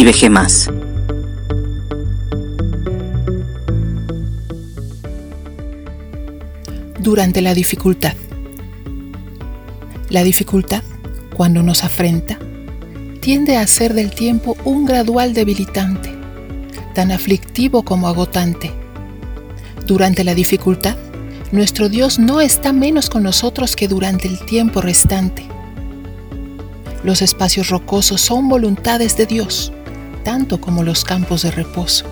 y más. Durante la dificultad. La dificultad, cuando nos afrenta, tiende a ser del tiempo un gradual debilitante, tan aflictivo como agotante. Durante la dificultad, nuestro Dios no está menos con nosotros que durante el tiempo restante. Los espacios rocosos son voluntades de Dios, tanto como los campos de reposo.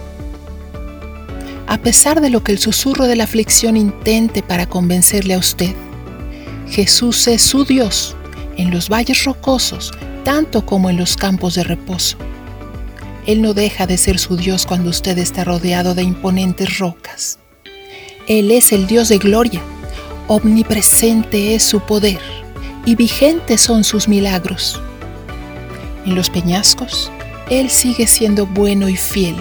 A pesar de lo que el susurro de la aflicción intente para convencerle a usted, Jesús es su Dios en los valles rocosos, tanto como en los campos de reposo. Él no deja de ser su Dios cuando usted está rodeado de imponentes rocas. Él es el Dios de gloria, omnipresente es su poder y vigentes son sus milagros. En los peñascos, Él sigue siendo bueno y fiel.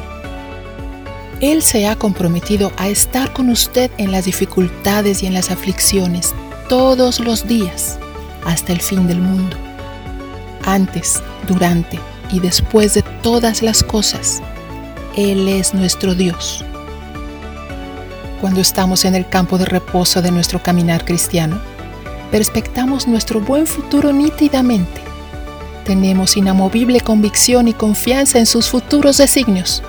Él se ha comprometido a estar con usted en las dificultades y en las aflicciones todos los días hasta el fin del mundo. Antes, durante y después de todas las cosas, Él es nuestro Dios. Cuando estamos en el campo de reposo de nuestro caminar cristiano, perspectamos nuestro buen futuro nítidamente. Tenemos inamovible convicción y confianza en sus futuros designios.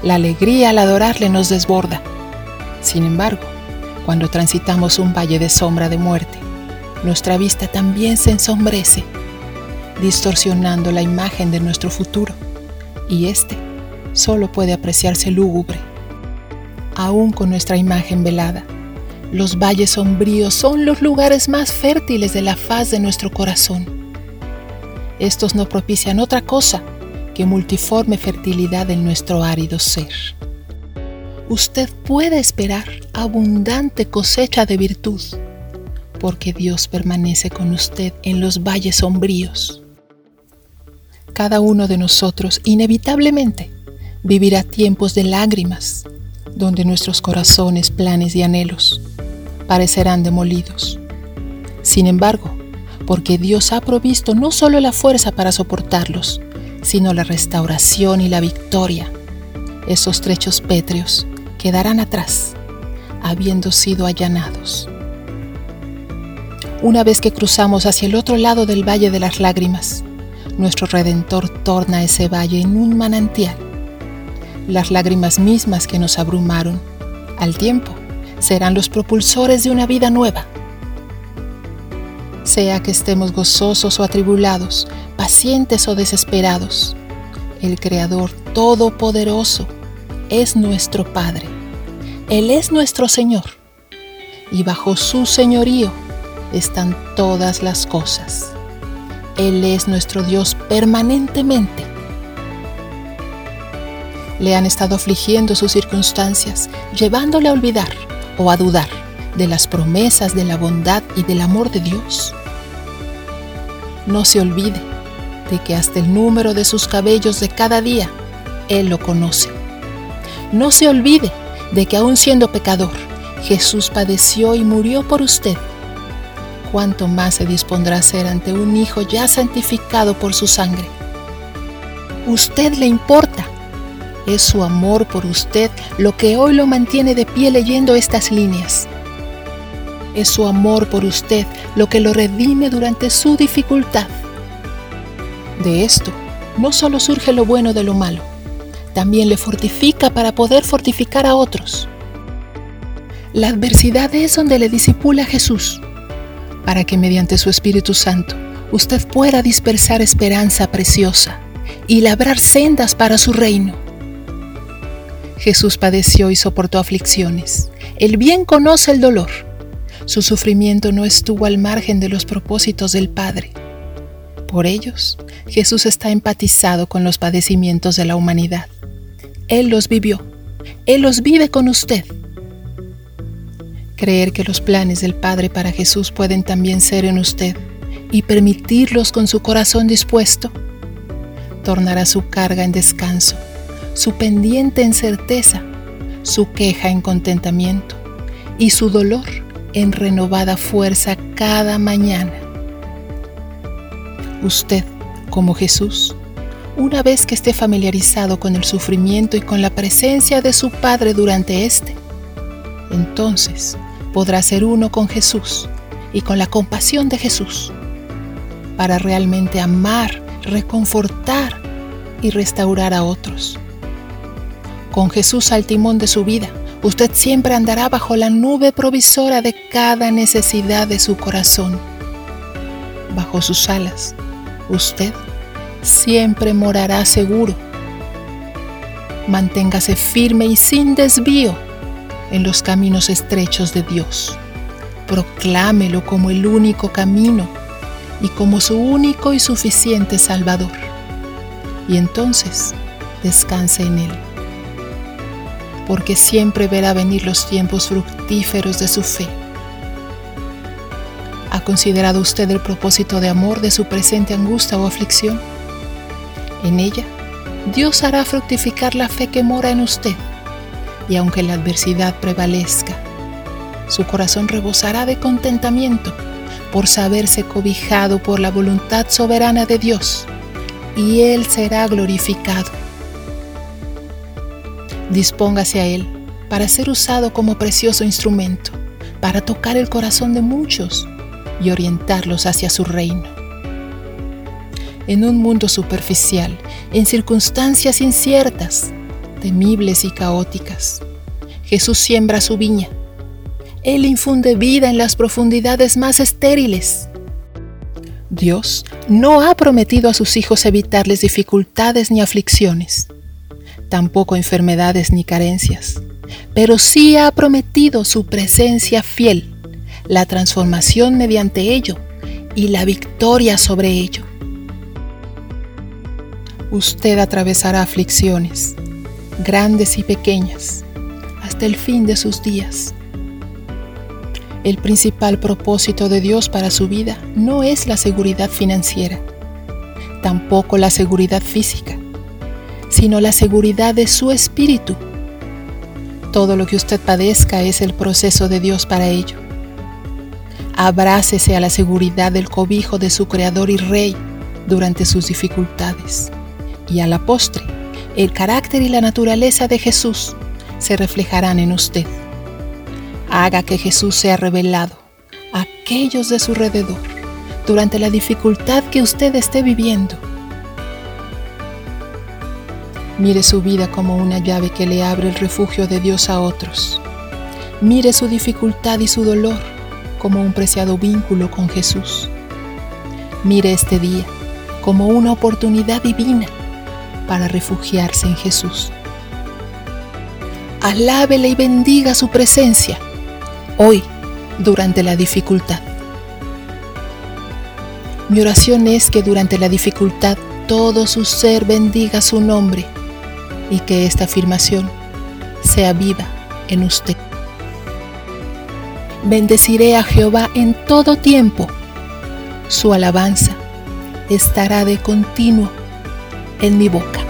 La alegría al adorarle nos desborda. Sin embargo, cuando transitamos un valle de sombra de muerte, nuestra vista también se ensombrece, distorsionando la imagen de nuestro futuro, y éste solo puede apreciarse lúgubre. Aún con nuestra imagen velada, los valles sombríos son los lugares más fértiles de la faz de nuestro corazón. Estos no propician otra cosa que multiforme fertilidad en nuestro árido ser. Usted puede esperar abundante cosecha de virtud, porque Dios permanece con usted en los valles sombríos. Cada uno de nosotros inevitablemente vivirá tiempos de lágrimas, donde nuestros corazones, planes y anhelos parecerán demolidos. Sin embargo, porque Dios ha provisto no solo la fuerza para soportarlos, sino la restauración y la victoria, esos trechos pétreos quedarán atrás, habiendo sido allanados. Una vez que cruzamos hacia el otro lado del Valle de las Lágrimas, nuestro Redentor torna ese valle en un manantial. Las lágrimas mismas que nos abrumaron, al tiempo, serán los propulsores de una vida nueva. Sea que estemos gozosos o atribulados, pacientes o desesperados, el Creador Todopoderoso es nuestro Padre. Él es nuestro Señor. Y bajo su señorío están todas las cosas. Él es nuestro Dios permanentemente. Le han estado afligiendo sus circunstancias, llevándole a olvidar o a dudar de las promesas de la bondad y del amor de Dios. No se olvide de que hasta el número de sus cabellos de cada día Él lo conoce. No se olvide de que aun siendo pecador, Jesús padeció y murió por usted. ¿Cuánto más se dispondrá a ser ante un Hijo ya santificado por su sangre? Usted le importa es su amor por usted lo que hoy lo mantiene de pie leyendo estas líneas. Es su amor por usted lo que lo redime durante su dificultad. De esto no solo surge lo bueno de lo malo, también le fortifica para poder fortificar a otros. La adversidad es donde le disipula a Jesús, para que mediante su Espíritu Santo usted pueda dispersar esperanza preciosa y labrar sendas para su reino. Jesús padeció y soportó aflicciones. El bien conoce el dolor. Su sufrimiento no estuvo al margen de los propósitos del Padre. Por ellos, Jesús está empatizado con los padecimientos de la humanidad. Él los vivió. Él los vive con usted. Creer que los planes del Padre para Jesús pueden también ser en usted y permitirlos con su corazón dispuesto, tornará su carga en descanso su pendiente en certeza, su queja en contentamiento y su dolor en renovada fuerza cada mañana. Usted, como Jesús, Una vez que esté familiarizado con el sufrimiento y con la presencia de su Padre durante este, entonces podrá ser uno con Jesús y con la compasión de Jesús para realmente amar, reconfortar y restaurar a otros. Con Jesús al timón de su vida, usted siempre andará bajo la nube provisora de cada necesidad de su corazón. Bajo sus alas, usted siempre morará seguro. Manténgase firme y sin desvío en los caminos estrechos de Dios. Proclámelo como el único camino y como su único y suficiente Salvador. Y entonces descanse en Él, porque siempre verá venir los tiempos fructíferos de su fe. ¿Ha considerado usted el propósito de amor de su presente angustia o aflicción? En ella, Dios hará fructificar la fe que mora en usted, y aunque la adversidad prevalezca, su corazón rebosará de contentamiento por saberse cobijado por la voluntad soberana de Dios, y Él será glorificado. Dispóngase a Él para ser usado como precioso instrumento, para tocar el corazón de muchos y orientarlos hacia su reino en un mundo superficial, en circunstancias inciertas, temibles y caóticas. Jesús siembra su viña. Él infunde vida en las profundidades más estériles. Dios no ha prometido a sus hijos evitarles dificultades ni aflicciones, tampoco enfermedades ni carencias, pero sí ha prometido su presencia fiel, la transformación mediante ello y la victoria sobre ello usted atravesará aflicciones, grandes y pequeñas, hasta el fin de sus días. El principal propósito de Dios para su vida no es la seguridad financiera, tampoco la seguridad física, sino la seguridad de su espíritu. Todo lo que usted padezca es el proceso de Dios para ello. Abrácese a la seguridad del cobijo de su Creador y Rey durante sus dificultades y a la postre, el carácter y la naturaleza de Jesús se reflejarán en usted. Haga que Jesús sea revelado a aquellos de su alrededor durante la dificultad que usted esté viviendo. Mire su vida como una llave que le abre el refugio de Dios a otros. Mire su dificultad y su dolor como un preciado vínculo con Jesús. Mire este día como una oportunidad divina para refugiarse en Jesús. Alábele y bendiga su presencia hoy durante la dificultad. Mi oración es que durante la dificultad todo su ser bendiga su nombre y que esta afirmación sea viva en usted. Bendeciré a Jehová en todo tiempo. Su alabanza estará de continuo en mi boca.